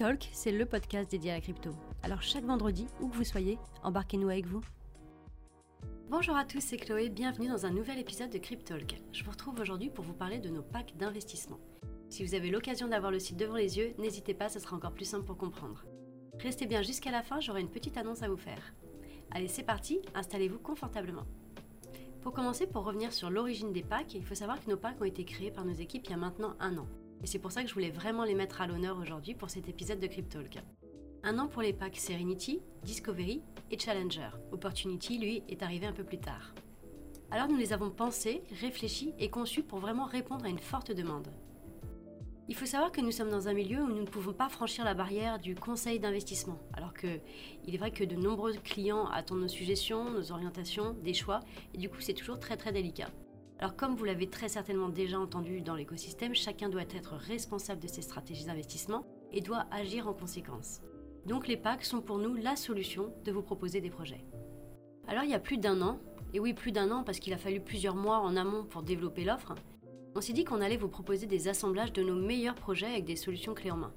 Cryptalk, c'est le podcast dédié à la crypto. Alors chaque vendredi, où que vous soyez, embarquez-nous avec vous. Bonjour à tous, c'est Chloé, bienvenue dans un nouvel épisode de Cryptalk. Je vous retrouve aujourd'hui pour vous parler de nos packs d'investissement. Si vous avez l'occasion d'avoir le site devant les yeux, n'hésitez pas, ce sera encore plus simple pour comprendre. Restez bien jusqu'à la fin, j'aurai une petite annonce à vous faire. Allez, c'est parti, installez-vous confortablement. Pour commencer, pour revenir sur l'origine des packs, il faut savoir que nos packs ont été créés par nos équipes il y a maintenant un an. Et c'est pour ça que je voulais vraiment les mettre à l'honneur aujourd'hui pour cet épisode de Cryptalk. Un an pour les packs Serenity, Discovery et Challenger. Opportunity, lui, est arrivé un peu plus tard. Alors nous les avons pensés, réfléchis et conçus pour vraiment répondre à une forte demande. Il faut savoir que nous sommes dans un milieu où nous ne pouvons pas franchir la barrière du conseil d'investissement, alors que il est vrai que de nombreux clients attendent nos suggestions, nos orientations, des choix, et du coup c'est toujours très très délicat. Alors comme vous l'avez très certainement déjà entendu dans l'écosystème, chacun doit être responsable de ses stratégies d'investissement et doit agir en conséquence. Donc les packs sont pour nous la solution de vous proposer des projets. Alors il y a plus d'un an, et oui plus d'un an parce qu'il a fallu plusieurs mois en amont pour développer l'offre, on s'est dit qu'on allait vous proposer des assemblages de nos meilleurs projets avec des solutions clés en main.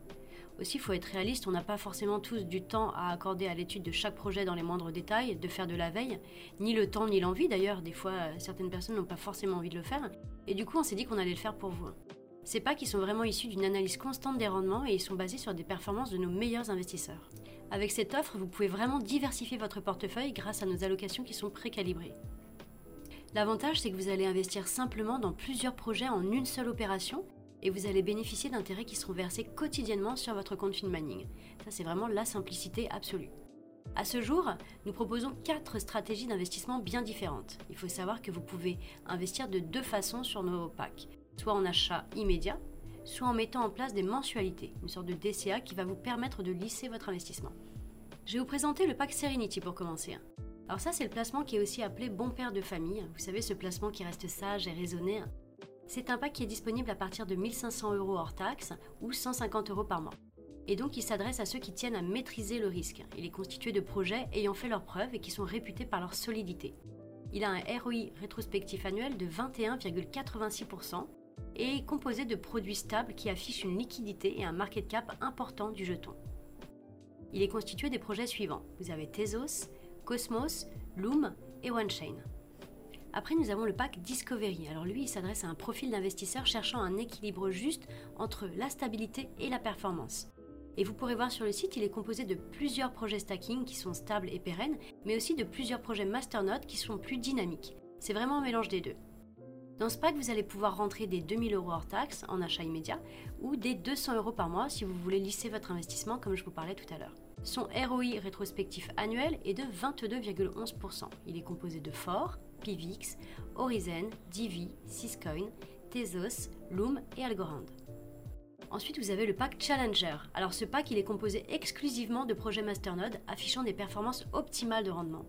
Aussi, il faut être réaliste, on n'a pas forcément tous du temps à accorder à l'étude de chaque projet dans les moindres détails, de faire de la veille, ni le temps ni l'envie d'ailleurs, des fois certaines personnes n'ont pas forcément envie de le faire, et du coup on s'est dit qu'on allait le faire pour vous. Ces packs qui sont vraiment issus d'une analyse constante des rendements et ils sont basés sur des performances de nos meilleurs investisseurs. Avec cette offre, vous pouvez vraiment diversifier votre portefeuille grâce à nos allocations qui sont précalibrées. L'avantage, c'est que vous allez investir simplement dans plusieurs projets en une seule opération et vous allez bénéficier d'intérêts qui seront versés quotidiennement sur votre compte FinMining. Ça, c'est vraiment la simplicité absolue. À ce jour, nous proposons quatre stratégies d'investissement bien différentes. Il faut savoir que vous pouvez investir de deux façons sur nos packs, soit en achat immédiat, soit en mettant en place des mensualités, une sorte de DCA qui va vous permettre de lisser votre investissement. Je vais vous présenter le pack Serenity pour commencer. Alors ça, c'est le placement qui est aussi appelé bon père de famille. Vous savez, ce placement qui reste sage et raisonné c'est un pack qui est disponible à partir de 1500 euros hors taxe ou 150 euros par mois. Et donc il s'adresse à ceux qui tiennent à maîtriser le risque. Il est constitué de projets ayant fait leurs preuves et qui sont réputés par leur solidité. Il a un ROI rétrospectif annuel de 21,86% et est composé de produits stables qui affichent une liquidité et un market cap important du jeton. Il est constitué des projets suivants. Vous avez Tezos, Cosmos, Loom et OneChain. Après, nous avons le pack Discovery. Alors lui, il s'adresse à un profil d'investisseur cherchant un équilibre juste entre la stabilité et la performance. Et vous pourrez voir sur le site, il est composé de plusieurs projets stacking qui sont stables et pérennes, mais aussi de plusieurs projets masternode qui sont plus dynamiques. C'est vraiment un mélange des deux. Dans ce pack, vous allez pouvoir rentrer des 2000 euros hors taxe en achat immédiat ou des 200 euros par mois si vous voulez lisser votre investissement comme je vous parlais tout à l'heure. Son ROI rétrospectif annuel est de 22,11%. Il est composé de FOR, Pivix, Horizon, Divi, Syscoin, Tezos, Loom et Algorand. Ensuite, vous avez le pack Challenger. Alors ce pack, est composé exclusivement de projets Masternode affichant des performances optimales de rendement.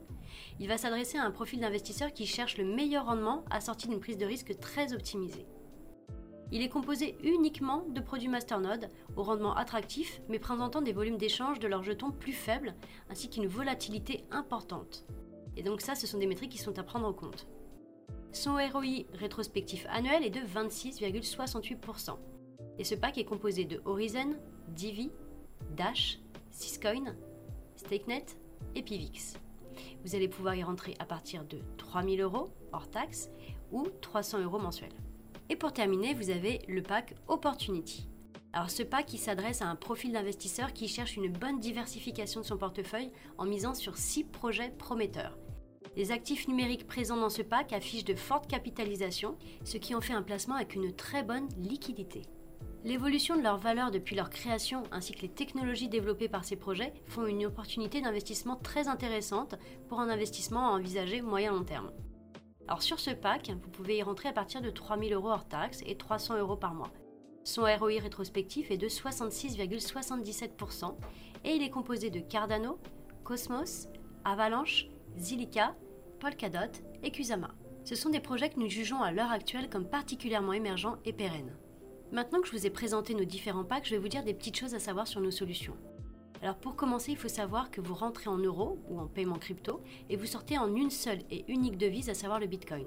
Il va s'adresser à un profil d'investisseur qui cherche le meilleur rendement assorti d'une prise de risque très optimisée. Il est composé uniquement de produits Masternode au rendement attractif mais présentant des volumes d'échange de leurs jetons plus faibles ainsi qu'une volatilité importante. Et donc ça, ce sont des métriques qui sont à prendre en compte. Son ROI rétrospectif annuel est de 26,68%. Et ce pack est composé de Horizon, Divi, Dash, Syscoin, StakeNet et Pivix. Vous allez pouvoir y rentrer à partir de 3000 euros hors taxe ou 300 euros mensuels. Et pour terminer, vous avez le pack Opportunity. Alors ce pack il s'adresse à un profil d'investisseur qui cherche une bonne diversification de son portefeuille en misant sur 6 projets prometteurs. Les actifs numériques présents dans ce pack affichent de fortes capitalisations, ce qui en fait un placement avec une très bonne liquidité. L'évolution de leur valeur depuis leur création ainsi que les technologies développées par ces projets font une opportunité d'investissement très intéressante pour un investissement à envisager moyen-long terme. Alors sur ce pack, vous pouvez y rentrer à partir de 3000 euros hors taxes et 300 euros par mois. Son ROI rétrospectif est de 66,77% et il est composé de Cardano, Cosmos, Avalanche, Zilliqa Polkadot et Kusama. Ce sont des projets que nous jugeons à l'heure actuelle comme particulièrement émergents et pérennes. Maintenant que je vous ai présenté nos différents packs, je vais vous dire des petites choses à savoir sur nos solutions. Alors pour commencer, il faut savoir que vous rentrez en euros ou en paiement crypto et vous sortez en une seule et unique devise, à savoir le Bitcoin.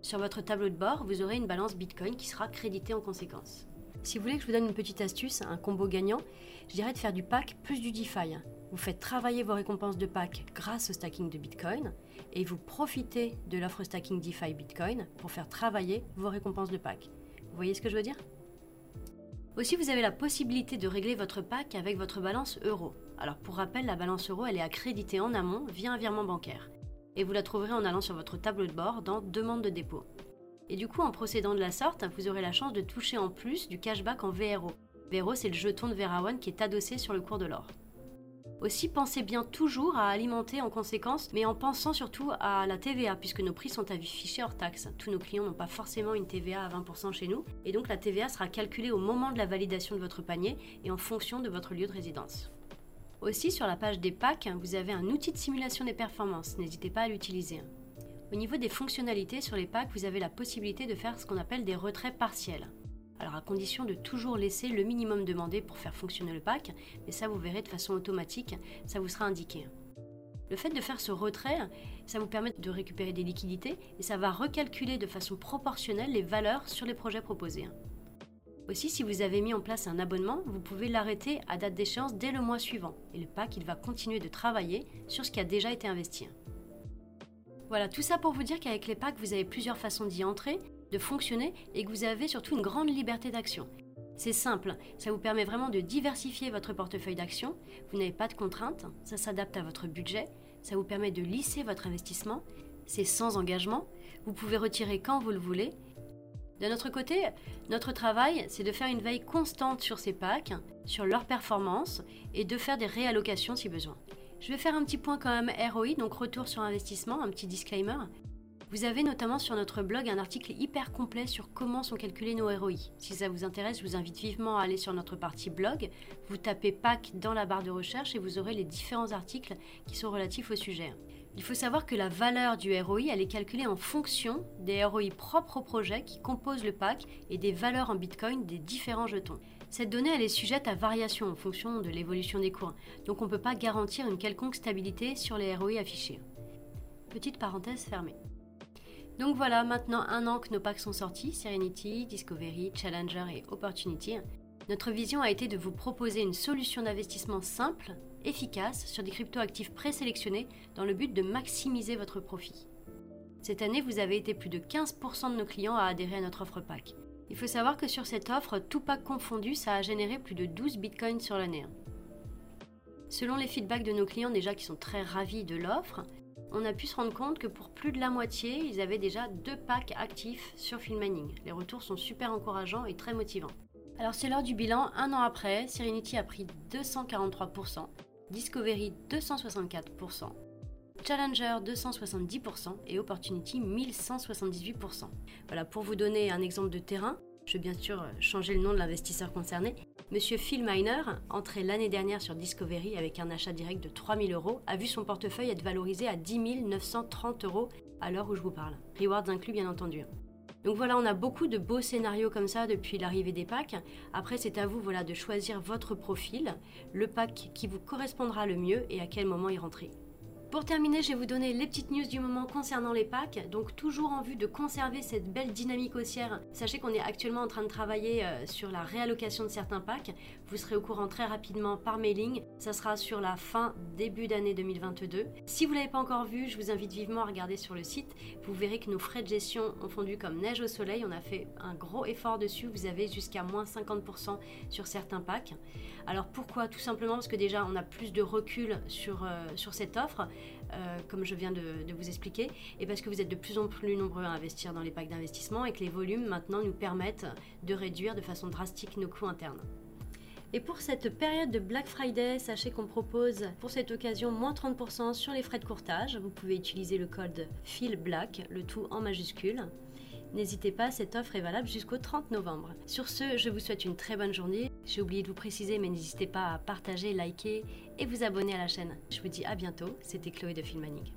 Sur votre tableau de bord, vous aurez une balance Bitcoin qui sera créditée en conséquence. Si vous voulez que je vous donne une petite astuce, un combo gagnant, je dirais de faire du pack plus du DeFi. Vous faites travailler vos récompenses de pack grâce au stacking de Bitcoin et vous profitez de l'offre stacking DeFi Bitcoin pour faire travailler vos récompenses de pack. Vous voyez ce que je veux dire? Aussi, vous avez la possibilité de régler votre pack avec votre balance euro. Alors pour rappel, la balance euro, elle est accréditée en amont via un virement bancaire. Et vous la trouverez en allant sur votre tableau de bord dans Demande de dépôt. Et du coup, en procédant de la sorte, vous aurez la chance de toucher en plus du cashback en VRO. VRO, c'est le jeton de Verawan qui est adossé sur le cours de l'or. Aussi, pensez bien toujours à alimenter en conséquence, mais en pensant surtout à la TVA, puisque nos prix sont affichés hors taxe. Tous nos clients n'ont pas forcément une TVA à 20% chez nous, et donc la TVA sera calculée au moment de la validation de votre panier et en fonction de votre lieu de résidence. Aussi, sur la page des packs, vous avez un outil de simulation des performances, n'hésitez pas à l'utiliser. Au niveau des fonctionnalités sur les packs, vous avez la possibilité de faire ce qu'on appelle des retraits partiels. Alors à condition de toujours laisser le minimum demandé pour faire fonctionner le pack, mais ça vous verrez de façon automatique, ça vous sera indiqué. Le fait de faire ce retrait, ça vous permet de récupérer des liquidités et ça va recalculer de façon proportionnelle les valeurs sur les projets proposés. Aussi, si vous avez mis en place un abonnement, vous pouvez l'arrêter à date d'échéance dès le mois suivant et le pack il va continuer de travailler sur ce qui a déjà été investi. Voilà, tout ça pour vous dire qu'avec les packs, vous avez plusieurs façons d'y entrer de fonctionner et que vous avez surtout une grande liberté d'action. C'est simple, ça vous permet vraiment de diversifier votre portefeuille d'actions, vous n'avez pas de contraintes, ça s'adapte à votre budget, ça vous permet de lisser votre investissement, c'est sans engagement, vous pouvez retirer quand vous le voulez. De notre côté, notre travail, c'est de faire une veille constante sur ces packs, sur leur performance et de faire des réallocations si besoin. Je vais faire un petit point quand même ROI, donc retour sur investissement, un petit disclaimer. Vous avez notamment sur notre blog un article hyper complet sur comment sont calculés nos ROI. Si ça vous intéresse, je vous invite vivement à aller sur notre partie blog. Vous tapez PAC dans la barre de recherche et vous aurez les différents articles qui sont relatifs au sujet. Il faut savoir que la valeur du ROI, elle est calculée en fonction des ROI propres au projet qui composent le pack et des valeurs en Bitcoin des différents jetons. Cette donnée, elle est sujette à variation en fonction de l'évolution des cours, donc on ne peut pas garantir une quelconque stabilité sur les ROI affichés. Petite parenthèse fermée. Donc voilà, maintenant un an que nos packs sont sortis, Serenity, Discovery, Challenger et Opportunity. Notre vision a été de vous proposer une solution d'investissement simple, efficace, sur des cryptoactifs présélectionnés dans le but de maximiser votre profit. Cette année, vous avez été plus de 15% de nos clients à adhérer à notre offre pack. Il faut savoir que sur cette offre, tout pack confondu, ça a généré plus de 12 bitcoins sur l'année. Selon les feedbacks de nos clients déjà qui sont très ravis de l'offre, on a pu se rendre compte que pour plus de la moitié, ils avaient déjà deux packs actifs sur Filmmining. Les retours sont super encourageants et très motivants. Alors c'est l'heure du bilan, un an après, Serenity a pris 243%, Discovery 264%, Challenger 270% et Opportunity 1178%. Voilà, pour vous donner un exemple de terrain, je vais bien sûr changer le nom de l'investisseur concerné, Monsieur Phil Miner, entré l'année dernière sur Discovery avec un achat direct de 3000 euros, a vu son portefeuille être valorisé à 10 930 euros à l'heure où je vous parle. Rewards inclus, bien entendu. Donc voilà, on a beaucoup de beaux scénarios comme ça depuis l'arrivée des packs. Après, c'est à vous voilà, de choisir votre profil, le pack qui vous correspondra le mieux et à quel moment y rentrer. Pour terminer, je vais vous donner les petites news du moment concernant les packs. Donc toujours en vue de conserver cette belle dynamique haussière, sachez qu'on est actuellement en train de travailler euh, sur la réallocation de certains packs. Vous serez au courant très rapidement par mailing. Ça sera sur la fin début d'année 2022. Si vous ne l'avez pas encore vu, je vous invite vivement à regarder sur le site. Vous verrez que nos frais de gestion ont fondu comme neige au soleil. On a fait un gros effort dessus. Vous avez jusqu'à moins 50% sur certains packs. Alors pourquoi? Tout simplement parce que déjà on a plus de recul sur, euh, sur cette offre. Euh, comme je viens de, vous expliquer, et parce que vous êtes de plus en plus nombreux à investir dans les packs d'investissement et que les volumes maintenant nous permettent de réduire de façon drastique nos coûts internes. Et pour cette période de Black Friday, sachez qu'on propose pour cette occasion moins 30% sur les frais de courtage. Vous pouvez utiliser le code FILBLACK, le tout en majuscule. N'hésitez pas, cette offre est valable jusqu'au 30 novembre. Sur ce, je vous souhaite une très bonne journée. J'ai oublié de vous préciser, mais n'hésitez pas à partager, liker et vous abonner à la chaîne. Je vous dis à bientôt. C'était Chloé de Filmanic.